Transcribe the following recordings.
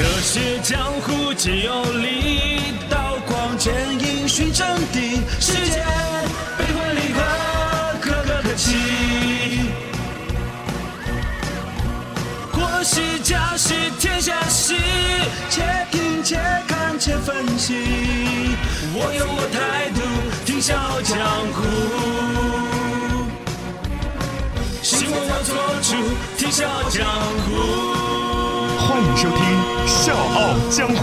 热血江湖皆有力，刀光剑影寻真谛，世间悲欢离合，可歌可泣。国事家事天下事，且听且看且分析。我有我态度，听笑傲江湖。希望我做主，听笑傲江湖。欢迎收听《笑傲江湖》。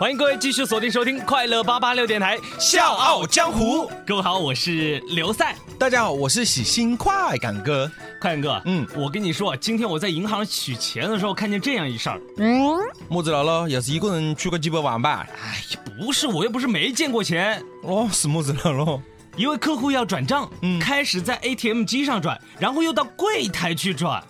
欢迎各位继续锁定收听快乐八八六电台《笑傲江湖》。各位好，我是刘赛。大家好，我是喜新快感哥。快感哥，嗯我跟你说，今天我在银行取钱的时候看见这样一事儿。嗯么子了了？也是一个人取个几百万吧？哎呀，不是，我又不是没见过钱。哦，是么子了了？一位客户要转账，嗯开始在 ATM 机上转，然后又到柜台去转。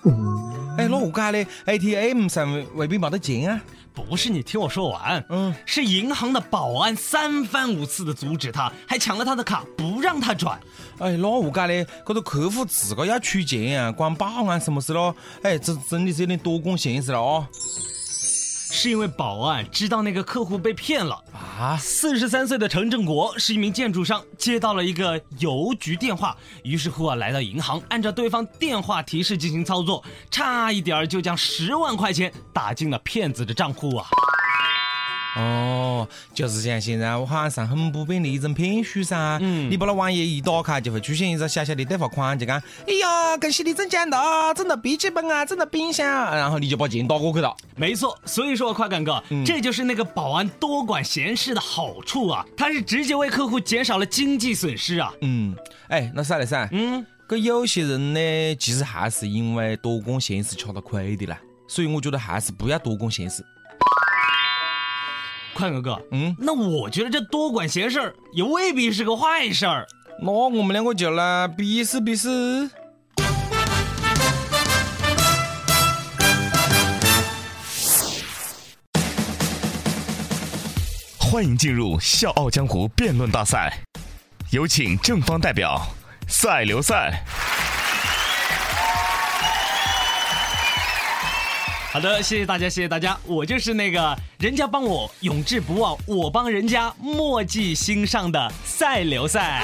哎，那何解的？ATM 上未必没得钱啊？不是，你听我说完。嗯，是银行的保安三番五次的阻止他，还抢了他的卡，不让他转。哎，那我家的？这个客户自个要取钱啊，关保安什么事咯？哎，这真的是有点多管闲事了啊！是因为保安知道那个客户被骗了。啊，四十三岁的陈正国是一名建筑商，接到了一个邮局电话，于是乎啊来到银行，按照对方电话提示进行操作，差一点儿就将十万块钱打进了骗子的账户啊！哦，就是像现在网上很普遍的一种骗术噻。嗯你把那网页一打开，就会出现一个小小的对话框，就讲：“哎呀，恭喜你中奖了，中了笔记本啊，中了冰箱啊。”然后你就把钱打过去了。没错，所以说快感哥，这就是那个保安多管闲事的好处啊，他是直接为客户减少了经济损失啊。嗯，哎，那啥嘞噻？嗯，可有些人呢，其实还是因为多管闲事吃了亏的啦。所以我觉得还是不要多管闲事。快哥哥，嗯，那我觉得这多管闲事儿也未必是个坏事儿。那我们两个就来比试比试。欢迎进入《笑傲江湖》辩论大赛，有请正方代表赛刘赛。好的，谢谢大家，谢谢大家，我就是那个人家帮我永志不忘，我帮人家墨记心上的赛刘赛。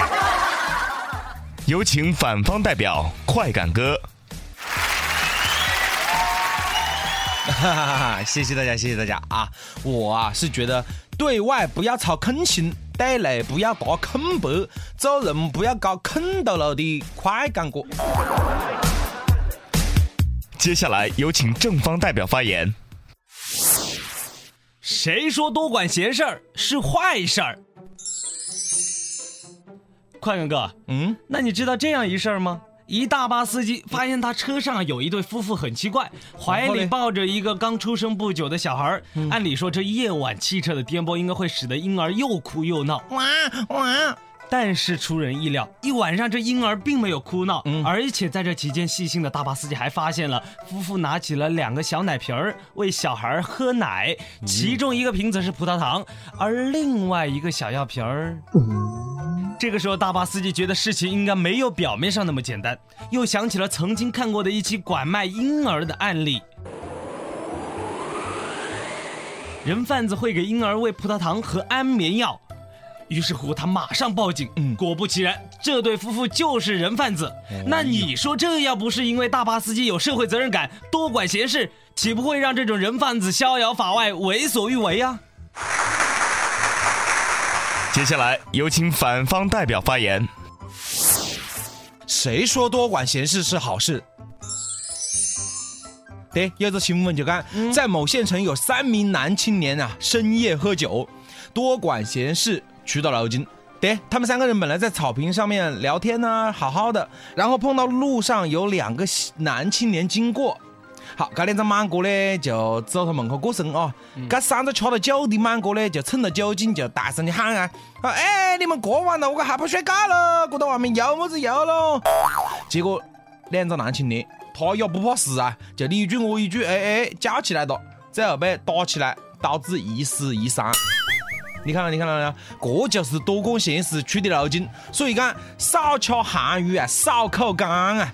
有请反方代表快感哥。哈哈哈哈！谢谢大家，谢谢大家啊！我啊是觉得对外不要操坑心，对内不要打坑白，做人不要搞坑到了的快感哥。接下来有请正方代表发言。谁说多管闲事儿是坏事儿？快哥哥，嗯，那你知道这样一事儿吗？一大巴司机发现他车上有一对夫妇很奇怪，怀里抱着一个刚出生不久的小孩儿。按理说，这夜晚汽车的颠簸应该会使得婴儿又哭又闹。哇哇！但是出人意料，一晚上这婴儿并没有哭闹，而且在这期间，细心的大巴司机还发现了夫妇拿起了两个小奶瓶儿喂小孩喝奶，其中一个瓶子是葡萄糖，而另外一个小药瓶儿。这个时候，大巴司机觉得事情应该没有表面上那么简单，又想起了曾经看过的一起拐卖婴儿的案例。人贩子会给婴儿喂葡萄糖和安眠药，于是乎他马上报警。嗯果不其然，这对夫妇就是人贩子。那你说这要不是因为大巴司机有社会责任感，多管闲事，岂不会让这种人贩子逍遥法外、为所欲为啊？接下来有请反方代表发言。谁说多管闲事是好事？对，有则新闻就讲，在某县城有三名男青年啊，深夜喝酒，多管闲事，去到路径。对他们三个人本来在草坪上面聊天呢、好好的，然后碰到路上有两个男青年经过。好，这两个满哥呢就走到门口过身哦。这三个吃了酒的满哥呢就趁着酒劲就大声的喊啊：“啊哎，你们过完了，我可还不睡觉了，过到外面游么子游喽？”结果两个男青年他也不怕死啊，就你一句我一句，哎哎叫起来了，最后被打起来，导致一死一伤。你看了，你看到了，这就是多管闲事取的脑筋。所以讲，少吃咸鱼啊，少口干啊。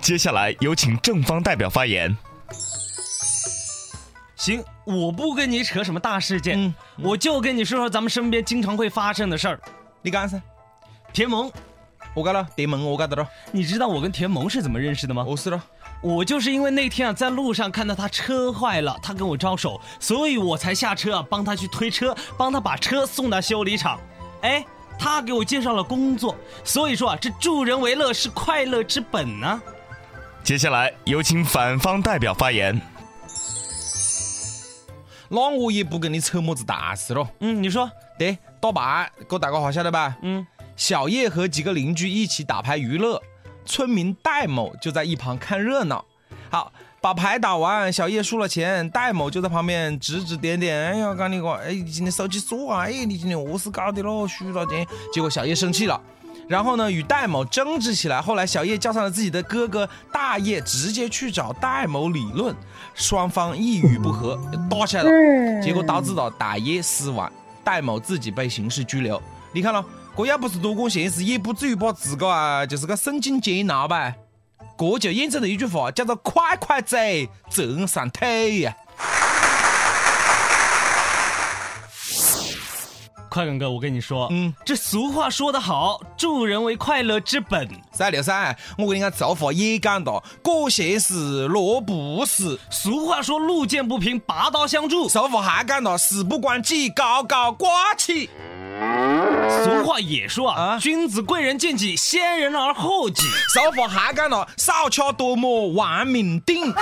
接下来有请正方代表发言。行，我不跟你扯什么大事件，嗯我就跟你说说咱们身边经常会发生的事儿。你讲噻，田萌，我干了，田萌我干的了，你知道我跟田萌是怎么认识的吗？我是了。我就是因为那天啊，在路上看到他车坏了，他跟我招手，所以我才下车啊，帮他去推车，帮他把车送到修理厂。哎，他给我介绍了工作，所以说啊，这助人为乐是快乐之本呢、接下来有请反方代表发言。那我也不跟你扯么子大事了。嗯，你说，对，打牌，给大家伙晓得吧？嗯，小叶和几个邻居一起打牌娱乐，村民戴某就在一旁看热闹。好，把牌打完，小叶输了钱，戴某就在旁边指指点点。哎呀，讲你个，哎，你今天手机锁啊，哎，你今天何是搞的咯？输了钱。结果小叶生气了。然后呢，与戴某争执起来。后来小叶叫上了自己的哥哥大叶，直接去找戴某理论，双方一语不合，打起来了。结果导致了大叶死亡，戴某自己被刑事拘留。你看了，这要不是多管闲事，也不至于把自个啊就是个神经煎熬吧。这就验证了一句话，叫做“快快走，正上腿”呀。快梗哥，我跟你说，嗯嗯，这俗话说得好，助人为快乐之本。噻，刘三，我跟你讲，这话也讲到，果现实，若不死。俗话说，路见不平，拔刀相助。这话还讲到，事不关己，高高挂起。俗话也说啊，啊君子贵人见己，先人而后己。这话还干了，少敲多磨万民顶。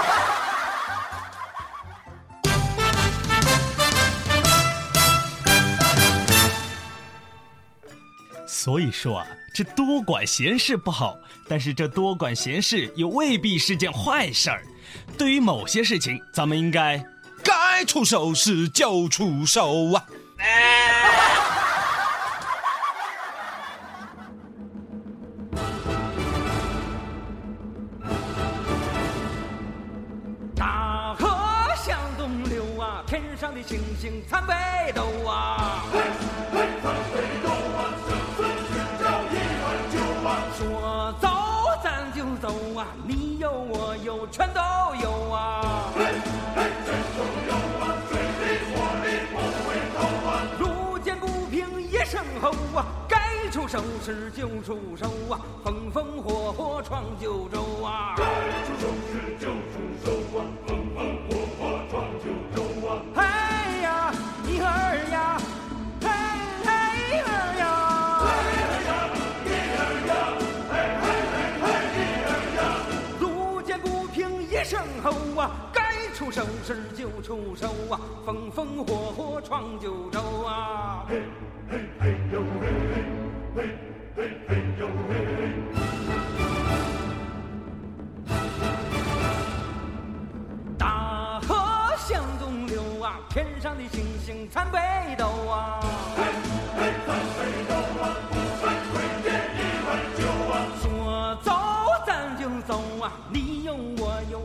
所以说啊，这多管闲事不好，但是这多管闲事又未必是件坏事儿。对于某些事情，咱们应该该出手时就出手啊！大天上的星星参北斗啊。说走咱就走啊，你有我有全都有啊。嘿，嘿，全都有啊！水里火里不回头啊路见不平一声吼啊，该出手时就出手啊，风风火火闯九州啊。嘿呀，声吼啊，该出手时就出手啊，风风火火闯九州啊。嘿嘿嘿呦嘿，嘿嘿嘿呦嘿大河向东流啊，天上的星星参北斗啊。说走咱就走啊，你有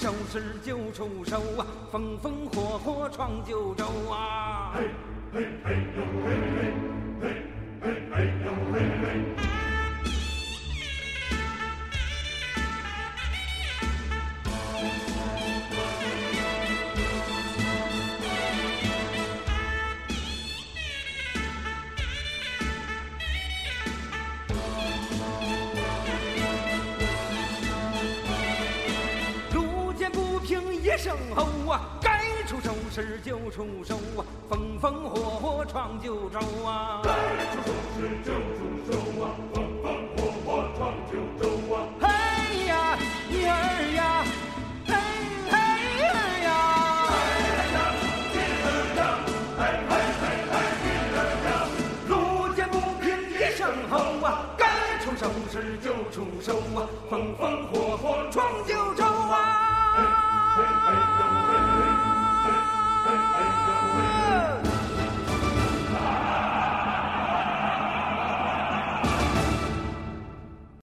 收拾就出手啊风风火火闯九州啊。嘿嘿嘿哟嘿嘿。声吼啊，该出手时就出手啊，风风火火闯九州啊。嘿呀，一儿呀，嘿嘿儿呀，路见不平一声吼啊，该出手时就出手啊，风风火火闯九州啊！